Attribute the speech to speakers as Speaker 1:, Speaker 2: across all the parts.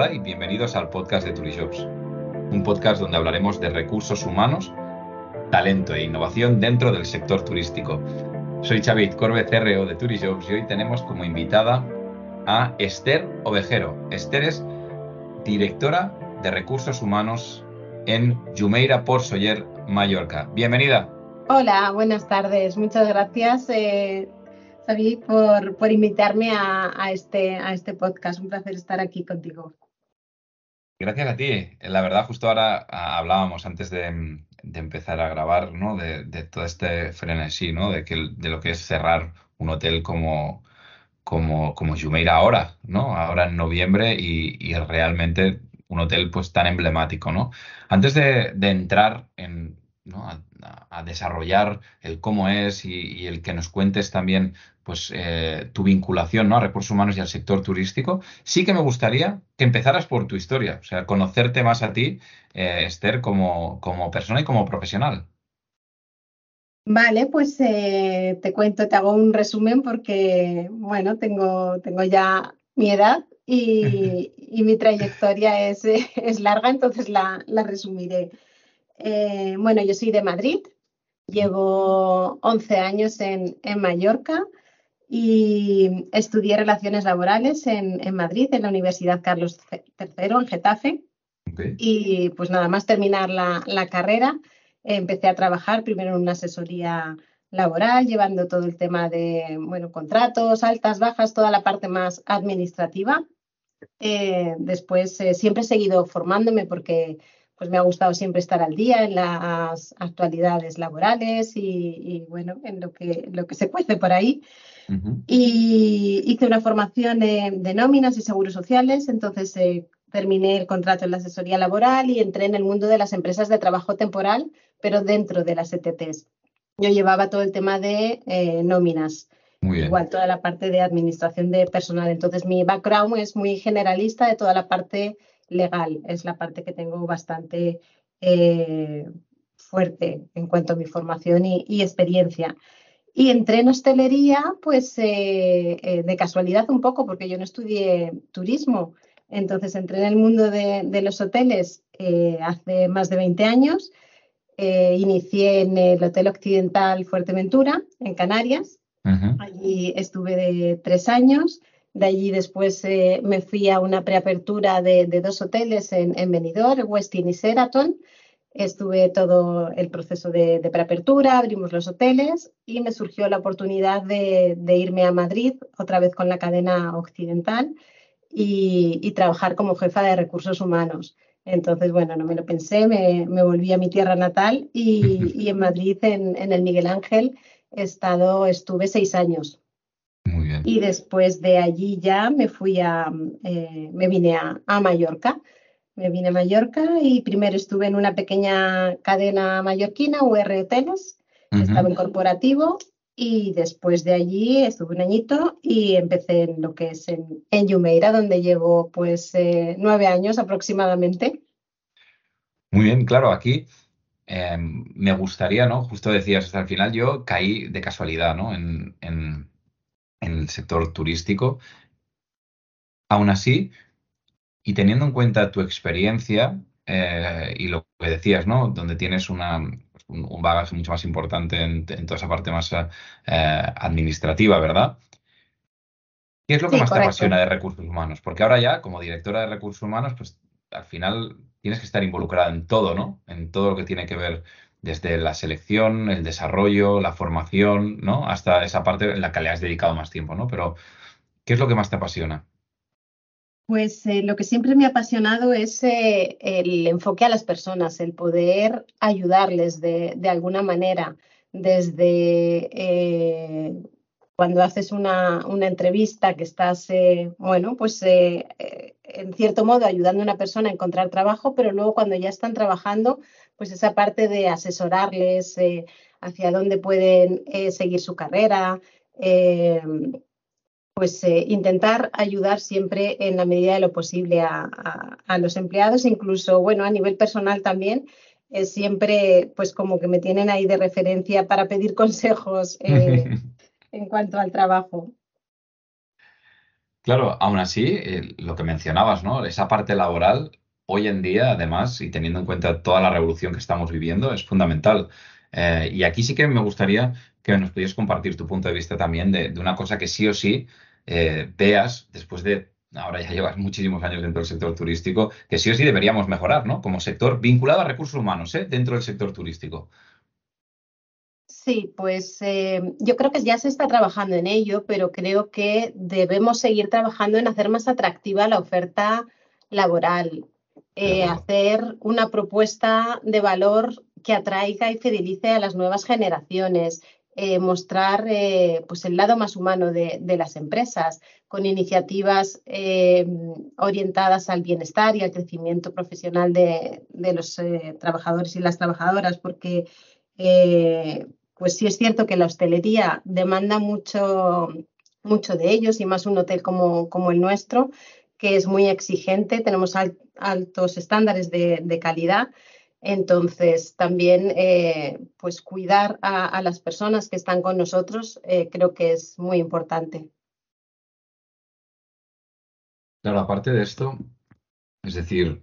Speaker 1: Hola y bienvenidos al podcast de Turishops, un podcast donde hablaremos de recursos humanos, talento e innovación dentro del sector turístico. Soy Xavi Corbe, CRO de Turishops y hoy tenemos como invitada a Esther Ovejero. Esther es directora de recursos humanos en Jumeira por Soller, Mallorca. Bienvenida.
Speaker 2: Hola, buenas tardes. Muchas gracias, eh, por, por invitarme a, este, a este podcast. Un placer estar aquí contigo.
Speaker 1: Gracias a ti. La verdad, justo ahora ah, hablábamos antes de, empezar a grabar, ¿no? De, todo este frenesí, ¿no? De, que, de lo que es cerrar un hotel como, como, como Jumeira ahora, ¿no? Ahora en noviembre y, y realmente un hotel pues tan emblemático, ¿no? Antes de, entrar en, a, desarrollar el cómo es y, el que nos cuentes también pues eh, tu vinculación ¿no? a recursos humanos y al sector turístico, sí que me gustaría que empezaras por tu historia, o sea, conocerte más a ti, eh, Esther, como, como persona y como profesional.
Speaker 2: Vale, pues eh, te cuento, te hago un resumen porque, bueno, tengo, tengo ya mi edad y, mi trayectoria es, es, larga, entonces la, resumiré. Eh, bueno, yo soy de Madrid, llevo 11 años en, Mallorca y estudié relaciones laborales en, Madrid, en la Universidad Carlos III, en Getafe. Y pues nada más terminar la, la carrera, empecé a trabajar primero en una asesoría laboral, llevando todo el tema de bueno, contratos, altas, bajas, toda la parte más administrativa. Eh, después eh, siempre he seguido formándome porque pues me ha gustado siempre estar al día en las actualidades laborales y, bueno, en lo que, lo que se cuece por ahí. Y hice una formación de, nóminas y seguros sociales, entonces eh, terminé el contrato en la asesoría laboral y entré en el mundo de las empresas de trabajo temporal, pero dentro de las ETTs. Yo llevaba todo el tema de nóminas Igual toda la parte de administración de personal. Entonces, mi background es muy generalista de toda la parte legal. Es la parte que tengo bastante eh, fuerte en cuanto a mi formación y, experiencia. Y entré en hostelería, pues eh, eh, de casualidad un poco, porque yo no estudié turismo. Entonces entré en el mundo de, los hoteles hace más de 20 años. inicié en el Hotel Occidental Fuerteventura, en Canarias, Allí estuve de tres años. De allí después eh, me fui a una preapertura de, dos hoteles en, en Benidorm, Westin y Sheraton. Estuve todo el proceso de, preapertura, abrimos los hoteles y me surgió la oportunidad de, irme a Madrid, otra vez con la cadena occidental, y, trabajar como jefa de recursos humanos. Entonces, bueno, no me lo pensé, me, volví a mi tierra natal y, en Madrid, en, en el Miguel Ángel, estado, estuve seis años. Y después de allí ya me fui a, eh, me vine a, Mallorca. Me vine a Mallorca y primero estuve en una pequeña cadena mallorquina, UR Hoteles, estaba en corporativo y después de allí estuve un añito y empecé en lo que es en, en Yumeira, donde llevo pues eh, nueve años aproximadamente.
Speaker 1: Muy bien, claro, aquí Em, me gustaría, ¿no? Justo decías, hasta el final yo caí de casualidad, ¿no? En, el sector turístico. Aún así, y teniendo en cuenta tu experiencia eh, y lo que decías, ¿no? Donde tienes una, un, bagaje mucho más importante en, toda esa parte más eh, administrativa, ¿verdad? ¿Qué es lo que más te apasiona de recursos humanos? Porque ahora ya, como directora de recursos humanos, pues al final tienes que estar involucrada en todo, ¿no? En todo lo que tiene que ver desde la selección, el desarrollo, la formación, ¿no? Hasta esa parte en la que le has dedicado más tiempo, ¿no? Pero, ¿qué es lo que más te apasiona?
Speaker 2: Pues eh, lo que siempre me ha apasionado es eh, el enfoque a las personas, el poder ayudarles de, alguna manera, desde eh, cuando haces una, una, entrevista que estás, bueno, pues en cierto modo ayudando a una persona a encontrar trabajo, pero luego cuando ya están trabajando, pues esa parte de asesorarles eh, hacia dónde pueden eh, seguir su carrera, eh, pues intentar ayudar siempre en la medida de lo posible a, los empleados, incluso, bueno, a nivel personal también, siempre pues como que me tienen ahí de referencia para pedir consejos en cuanto al trabajo.
Speaker 1: Claro, aún así, eh, lo que mencionabas, ¿no? Esa parte laboral, hoy en día, además, y teniendo en cuenta toda la revolución que estamos viviendo, es fundamental. Eh, y aquí sí que me gustaría que nos pudieras compartir tu punto de vista también de, una cosa que sí o sí eh, veas después de, ahora ya llevas muchísimos años dentro del sector turístico, que sí o sí deberíamos mejorar, ¿no? Como sector vinculado a recursos humanos, ¿eh? Dentro del sector turístico.
Speaker 2: Sí, pues eh, yo creo que ya se está trabajando en ello, pero creo que debemos seguir trabajando en hacer más atractiva la oferta laboral, eh, hacer una propuesta de valor que atraiga y fidelice a las nuevas generaciones, eh, mostrar pues el lado más humano de, de las empresas con iniciativas orientadas al bienestar y al crecimiento profesional de, de los trabajadores y las trabajadoras, porque pues sí es cierto que la hostelería demanda mucho, mucho de ellos y más un hotel como, como el nuestro, que es muy exigente, tenemos altos estándares de, calidad. Entonces, también eh, pues cuidar a, las personas que están con nosotros eh, creo que es muy importante.
Speaker 1: Claro, aparte de esto, es decir,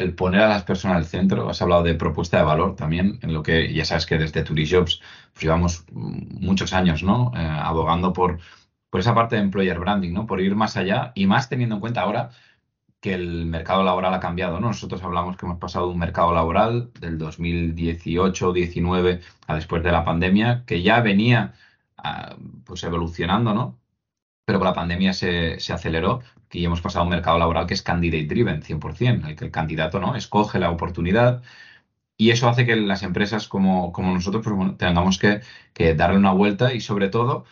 Speaker 1: el poner a las personas al centro, has hablado de propuesta de valor también, en lo que ya sabes que desde Turijobs pues llevamos muchos años, ¿no? Eh, abogando por, por esa parte de employer branding, ¿no? Por ir más allá y más teniendo en cuenta ahora que el mercado laboral ha cambiado, ¿no? Nosotros hablamos que hemos pasado de un mercado laboral del 2018-19 a después de la pandemia, que ya venía ah, pues evolucionando, ¿no? pero con la pandemia se, se, aceleró y hemos pasado a un mercado laboral que es candidate driven, 100%, el que el candidato ¿no? escoge la oportunidad y eso hace que las empresas como, como nosotros pues, tengamos que, que, darle una vuelta y sobre todo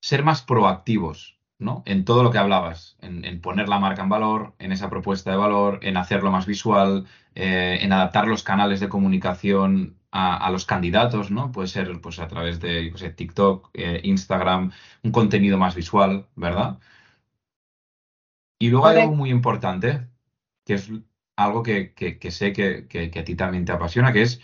Speaker 1: ser más proactivos ¿no? en todo lo que hablabas, en, poner la marca en valor, en esa propuesta de valor, en hacerlo más visual, eh, en adaptar los canales de comunicación a, los candidatos, ¿no? Puede ser pues a través de sé, TikTok, eh, Instagram, un contenido más visual, ¿verdad? Y luego hay algo muy importante, que es algo que, sé que, a ti también te apasiona, que es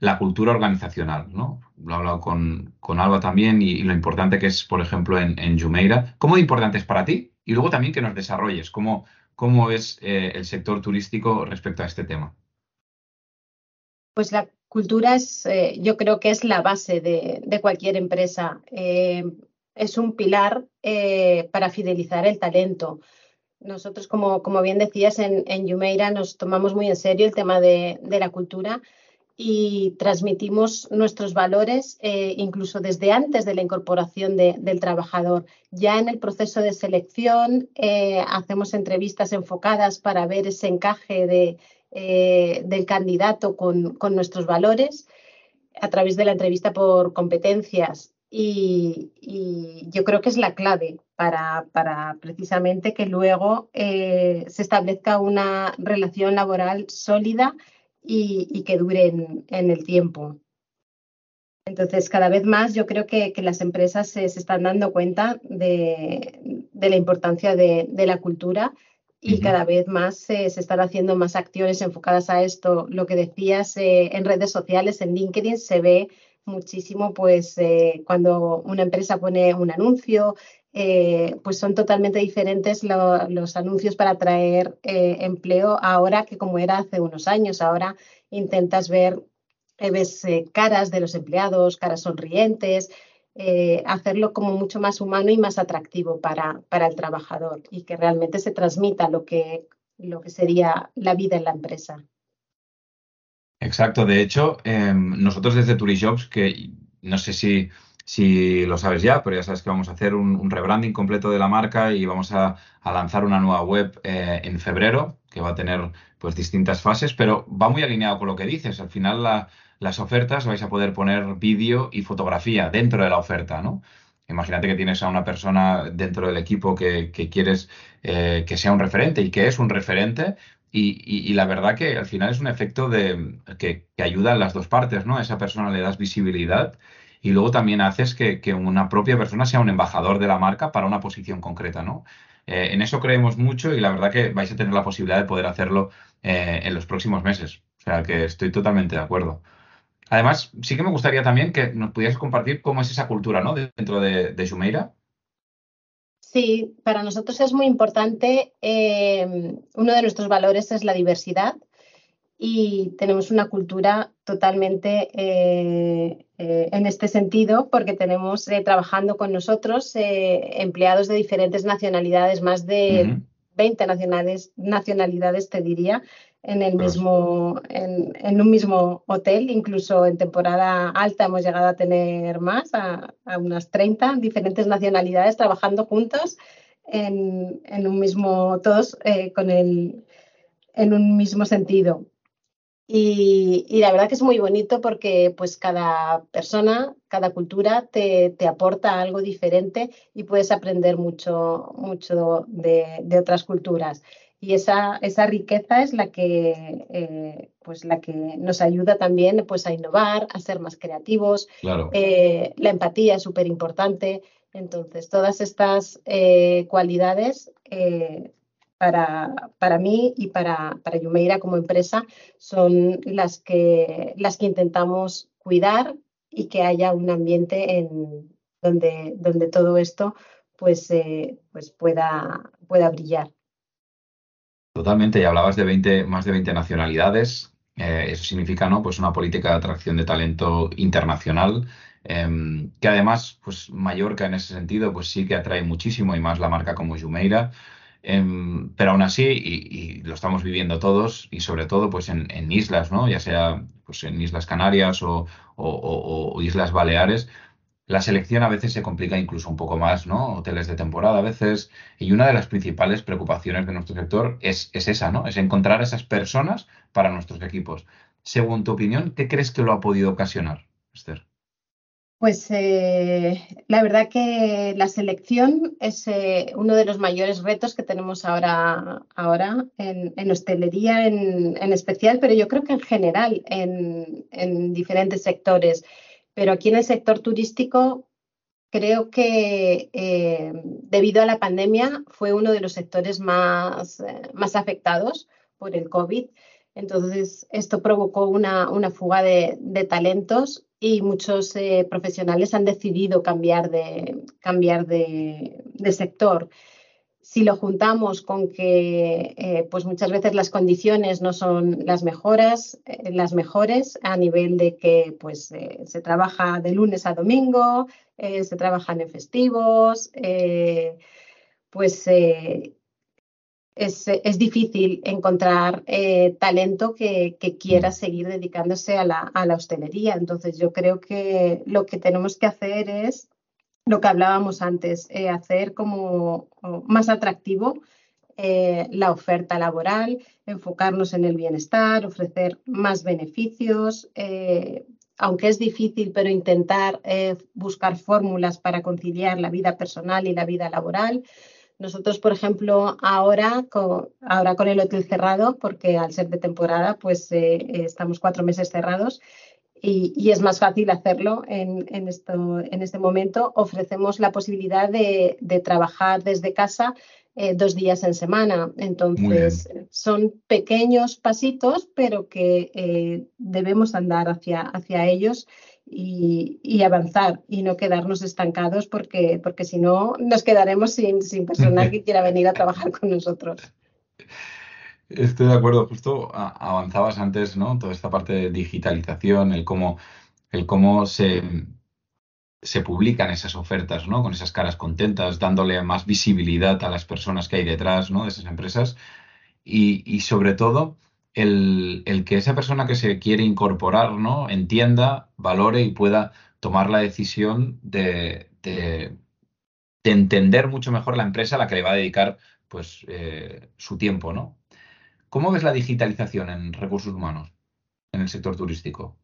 Speaker 1: la cultura organizacional, ¿no? Lo he hablado con, con Alba también y, lo importante que es, por ejemplo, en, en Jumeira. ¿Cómo de importante es para ti? Y luego también que nos desarrolles, cómo, cómo es eh, el sector turístico respecto a este tema.
Speaker 2: Pues la cultura es, eh, yo creo que es la base de, cualquier empresa. Eh, es un pilar para fidelizar el talento. Nosotros, como, como bien decías, en, en Yumeira nos tomamos muy en serio el tema de, la cultura y transmitimos nuestros valores incluso desde antes de la incorporación del trabajador. Ya en el proceso de selección hacemos entrevistas enfocadas para ver ese encaje de eh, del candidato con, nuestros valores a través de la entrevista por competencias. Y, yo creo que es la clave para, precisamente que luego eh, se establezca una relación laboral sólida y, que dure en, el tiempo. Entonces, cada vez más yo creo que, las empresas se, están dando cuenta de, la importancia de, de la cultura y cada vez más se están haciendo más acciones enfocadas a esto. Lo que decías eh, en redes sociales, en LinkedIn, se ve muchísimo, pues eh, cuando una empresa pone un anuncio, eh, pues son totalmente diferentes los anuncios para atraer empleo ahora que como era hace unos años. Ahora intentas ver, ves caras de los empleados, caras sonrientes, eh, hacerlo como mucho más humano y más atractivo para, para el trabajador y que realmente se transmita lo que, lo que sería la vida en la empresa.
Speaker 1: Exacto, de hecho, em, nosotros desde Turijobs, que no sé si, si lo sabes ya, pero ya sabes que vamos a hacer un, rebranding completo de la marca y vamos a, lanzar una nueva web eh, en febrero, que va a tener pues distintas fases, pero va muy alineado con lo que dices. Al final la, las ofertas vais a poder poner vídeo y fotografía dentro de la oferta, ¿no? Imagínate que tienes a una persona dentro del equipo que, quieres eh, que sea un referente y que es un referente y, la verdad que al final es un efecto de, que, ayuda a las dos partes, ¿no? A esa persona le das visibilidad y luego también haces que, una propia persona sea un embajador de la marca para una posición concreta, ¿no? Eh, en eso creemos mucho y la verdad que vais a tener la posibilidad de poder hacerlo eh, en los próximos meses. O sea que estoy totalmente de acuerdo. Además, sí que me gustaría también que nos pudieras compartir cómo es esa cultura, ¿no? Dentro de, de
Speaker 2: Sí, para nosotros es muy importante. Eh, uno de nuestros valores es la diversidad y tenemos una cultura totalmente eh, eh, en este sentido porque tenemos trabajando con nosotros empleados de diferentes nacionalidades, más de 20 nacionalidades, nacionalidades, te diría, en, el mismo, en, un mismo hotel. Incluso en temporada alta hemos llegado a tener más, a, unas 30 diferentes nacionalidades trabajando juntos en, un mismo, todos eh, con el, en un mismo sentido. Y, y, la verdad que es muy bonito porque pues cada persona, cada cultura te, te aporta algo diferente y puedes aprender mucho, mucho de, de otras culturas y esa, esa riqueza es la que, eh, pues la que nos ayuda también pues, a innovar, a ser más creativos. Eh, la empatía es súper importante. Entonces, todas estas eh, cualidades para, para, mí y para, para Yumeira como empresa son las que, las que intentamos cuidar y que haya un ambiente en donde, donde todo esto pues, pues pueda, pueda brillar.
Speaker 1: Totalmente, y hablabas de 20, más de 20 nacionalidades. Eh, eso significa, ¿no? Pues una política de atracción de talento internacional, em, que además, pues Mallorca en ese sentido, pues sí que atrae muchísimo y más la marca como Jumeira. Em, pero aún así, y, lo estamos viviendo todos, y sobre todo pues en, islas, ¿no? Ya sea pues en Islas Canarias o, o Islas Baleares, la selección a veces se complica incluso un poco más, ¿no? Hoteles de temporada a veces. Y una de las principales preocupaciones de nuestro sector es, esa, ¿no? Es encontrar esas personas para nuestros equipos. Según tu opinión, ¿qué crees que lo ha podido ocasionar, Esther?
Speaker 2: Pues eh, la verdad que la selección es eh, uno de los mayores retos que tenemos ahora, ahora en, hostelería en, especial, pero yo creo que en general en, en diferentes sectores. Pero aquí en el sector turístico creo que eh, debido a la pandemia fue uno de los sectores más, más afectados por el COVID. Entonces, esto provocó una, fuga de, talentos y muchos eh, profesionales han decidido cambiar de, cambiar de sector. Si lo juntamos con que eh, pues muchas veces las condiciones no son las mejoras, eh, las mejores a nivel de que pues se trabaja de lunes a domingo, se trabajan en festivos, pues es, difícil encontrar talento que, quiera mm. seguir dedicándose a la, a la hostelería. Entonces yo creo que lo que tenemos que hacer es lo que hablábamos antes, eh, hacer como más atractivo eh, la oferta laboral, enfocarnos en el bienestar, ofrecer más beneficios, eh, aunque es difícil, pero intentar buscar fórmulas para conciliar la vida personal y la vida laboral. Nosotros, por ejemplo, ahora con, ahora con el hotel cerrado, porque al ser de temporada, pues estamos cuatro meses cerrados, y, es más fácil hacerlo en, esto, en este momento. Ofrecemos la posibilidad de, trabajar desde casa eh, dos días en semana. Entonces, son pequeños pasitos, pero que eh, debemos andar hacia, hacia ellos. Y, avanzar y no quedarnos estancados porque, porque si no nos quedaremos sin, sin personal que quiera venir a trabajar con nosotros.
Speaker 1: Estoy de acuerdo, justo avanzabas antes, ¿no? Toda esta parte de digitalización, el cómo, el cómo se, se publican esas ofertas, ¿no? Con esas caras contentas, dándole más visibilidad a las personas que hay detrás, ¿no? De esas empresas. Y, sobre todo, el, que esa persona que se quiere incorporar, ¿no? Entienda, valore y pueda tomar la decisión de, de, entender mucho mejor la empresa a la que le va a dedicar, pues, eh, su tiempo, ¿no? ¿Cómo ves la digitalización en recursos humanos en el sector turístico?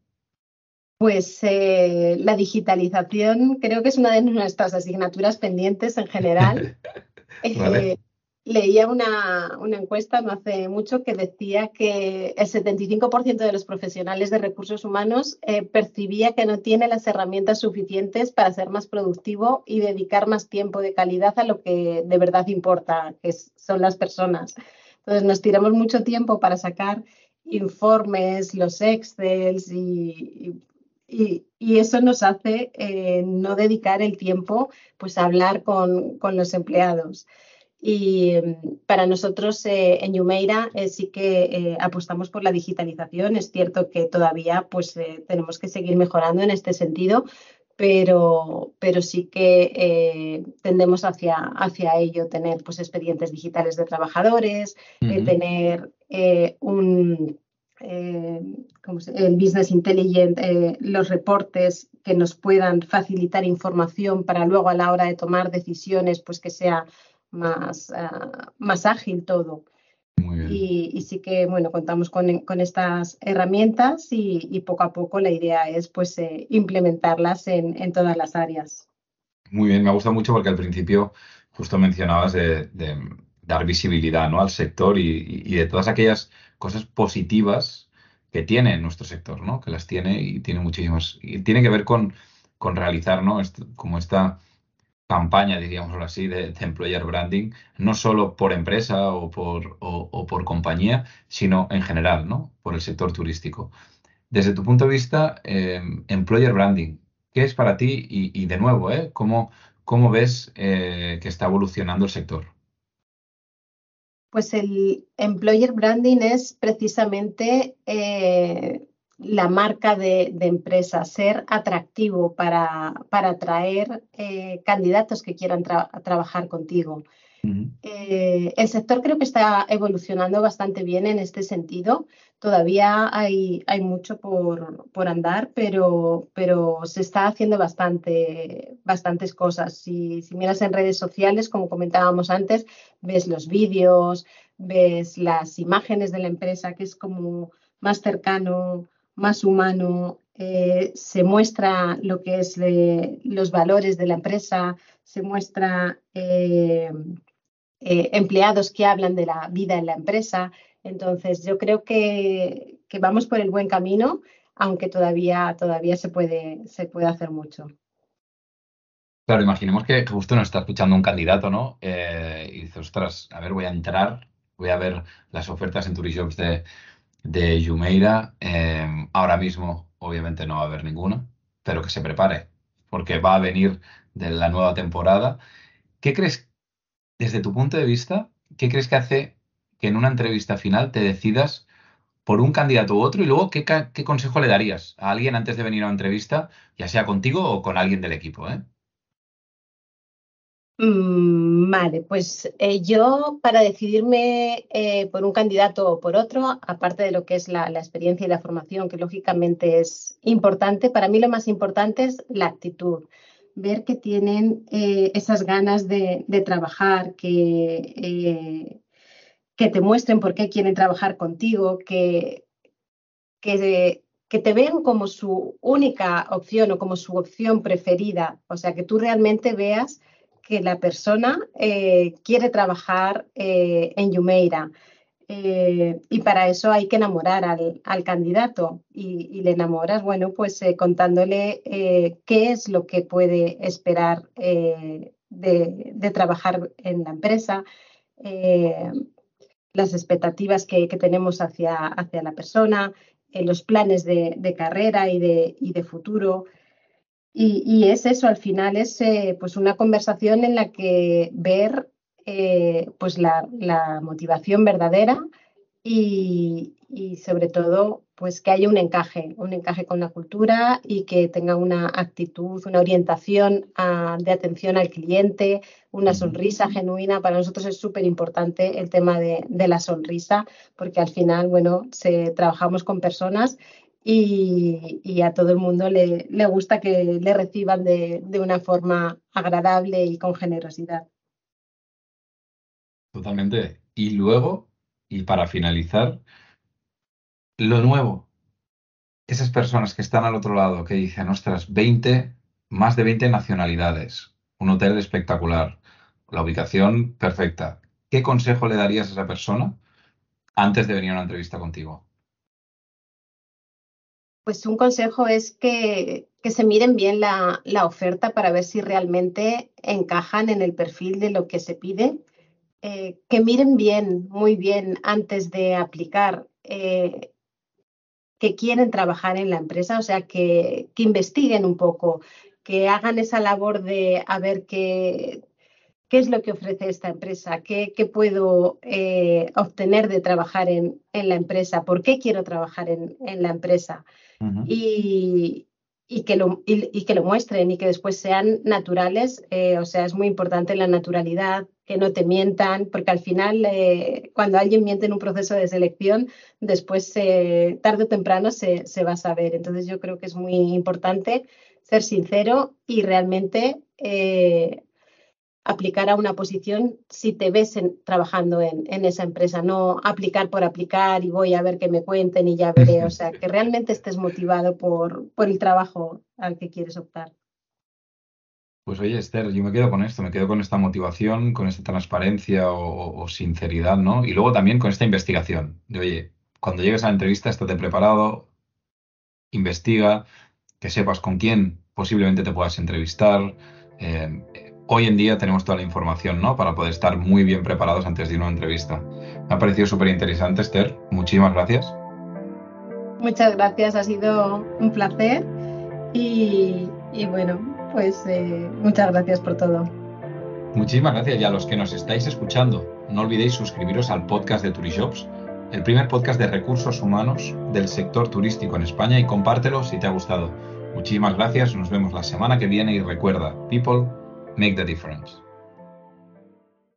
Speaker 2: Pues eh, la digitalización creo que es una de nuestras asignaturas pendientes en general. Eh, leía una, encuesta no hace mucho que decía que el 75% de los profesionales de recursos humanos eh, percibía que no tiene las herramientas suficientes para ser más productivo y dedicar más tiempo de calidad a lo que de verdad importa, que son las personas. Entonces nos tiramos mucho tiempo para sacar informes, los Excel y, y, eso nos hace eh, no dedicar el tiempo pues, a hablar con, los empleados. Y mm, para nosotros eh, en Yumeira eh, sí que apostamos por la digitalización. Es cierto que todavía pues, tenemos que seguir mejorando en este sentido, pero, pero sí que tendemos hacia, hacia ello, tener pues, expedientes digitales de trabajadores, tener un eh, el business intelligent, eh, los reportes que nos puedan facilitar información para luego a la hora de tomar decisiones, pues que sea más, ah, más ágil todo. Y, sí que, bueno, contamos con, estas herramientas y, poco a poco la idea es, pues, eh, implementarlas en, todas las áreas.
Speaker 1: Muy bien, me gusta mucho porque al principio justo mencionabas de, dar visibilidad ¿no? al sector y de todas aquellas cosas positivas que tiene nuestro sector, ¿no? Que las tiene y tiene muchísimas. Y tiene que ver con, con realizar, ¿no? como esta campaña, diríamos así, de, employer branding, no solo por empresa o por, o, por compañía, sino en general, ¿no? Por el sector turístico. Desde tu punto de vista, em, employer branding, ¿qué es para ti? Y, de nuevo, ¿eh? ¿Cómo, cómo ves eh, que está evolucionando el sector?
Speaker 2: Pues el employer branding es precisamente eh, la marca de, empresa, ser atractivo para, para atraer eh, candidatos que quieran trabajar contigo. Eh, el sector creo que está evolucionando bastante bien en este sentido. Todavía hay, hay mucho por, por andar, pero, pero, se está haciendo bastante, bastantes cosas. Si, si miras en redes sociales, como comentábamos antes, ves los vídeos, ves las imágenes de la empresa, que es como más cercano, más humano, eh, se muestra lo que es los valores de la empresa, se muestra eh, eh, empleados que hablan de la vida en la empresa. Entonces, yo creo que, vamos por el buen camino, aunque todavía, todavía se, puede, se puede hacer mucho.
Speaker 1: Claro, imaginemos que justo nos está escuchando un candidato, ¿no? Eh, y dice, ostras, a ver, voy a entrar, voy a ver las ofertas en Turijobs de, de Jumeira. Eh, ahora mismo, obviamente, no va a haber ninguna, pero que se prepare, porque va a venir de la nueva temporada. ¿Qué crees desde tu punto de vista, ¿qué crees que hace que en una entrevista final te decidas por un candidato u otro y luego qué, consejo le darías a alguien antes de venir a una entrevista, ya sea contigo o con alguien del equipo? ¿eh?
Speaker 2: Mm, vale, pues eh, yo para decidirme eh, por un candidato o por otro, aparte de lo que es la, experiencia y la formación, que lógicamente es importante, para mí lo más importante es la actitud ver que tienen eh, esas ganas de, trabajar, que, que te muestren por qué quieren trabajar contigo, que, que, que, te vean como su única opción o como su opción preferida. O sea, que tú realmente veas que la persona eh, quiere trabajar en Yumeira. Eh, y para eso hay que enamorar al, candidato y, le enamoras, bueno, pues eh, contándole eh, qué es lo que puede esperar de, trabajar en la empresa, las expectativas que, tenemos hacia, hacia, la persona, los planes de, carrera y de, de futuro. Y, es eso, al final es pues una conversación en la que ver eh, pues la, motivación verdadera y, sobre todo pues que haya un encaje, un encaje con la cultura y que tenga una actitud, una orientación de atención al cliente, una sonrisa genuina. Para nosotros es súper importante el tema de, la sonrisa porque al final, bueno, se, trabajamos con personas y, a todo el mundo le, gusta que le reciban de una forma agradable y con generosidad.
Speaker 1: Totalmente. Y luego, y para finalizar, lo nuevo. Esas personas que están al otro lado, que dicen, ostras, 20, más de 20 nacionalidades, un hotel espectacular, la ubicación perfecta. ¿Qué consejo le darías a esa persona antes de venir a una entrevista contigo?
Speaker 2: Pues un consejo es que, se miren bien la, la, oferta para ver si realmente encajan en el perfil de lo que se pide eh, que miren bien, muy bien, antes de aplicar, eh, que quieren trabajar en la empresa, o sea, que, que investiguen un poco, que hagan esa labor de a ver qué, qué es lo que ofrece esta empresa, qué, qué puedo eh, obtener de trabajar en, en, la empresa, por qué quiero trabajar en, en la empresa. Y, y que, lo, y, que lo muestren y que después sean naturales. Eh, o sea, es muy importante la naturalidad, que no te mientan, porque al final, eh, cuando alguien miente en un proceso de selección, después, eh, tarde o temprano, se, se, va a saber. Entonces, yo creo que es muy importante ser sincero y realmente aplicar a una posición si te ves trabajando en, esa empresa, no aplicar por aplicar y voy a ver que me cuenten y ya veré, o sea, que realmente estés motivado por, el trabajo al que quieres optar.
Speaker 1: Pues oye, Esther, yo me quedo con esto, me quedo con esta motivación, con esta transparencia o, o sinceridad, ¿no? Y luego también con esta investigación, de oye, cuando llegues a la entrevista, estate preparado, investiga, que sepas con quién posiblemente te puedas entrevistar, eh, hoy en día tenemos toda la información, ¿no? Para poder estar muy bien preparados antes de una entrevista. Me ha parecido súper interesante, Esther. Muchísimas gracias.
Speaker 2: Muchas gracias, ha sido un placer y, y bueno, pues eh, muchas gracias por todo.
Speaker 1: Muchísimas gracias y a los que nos estáis escuchando, no olvidéis suscribiros al podcast de Turishops, el primer podcast de recursos humanos del sector turístico en España y compártelo si te ha gustado. Muchísimas gracias, nos vemos la semana que viene y recuerda, people make the difference.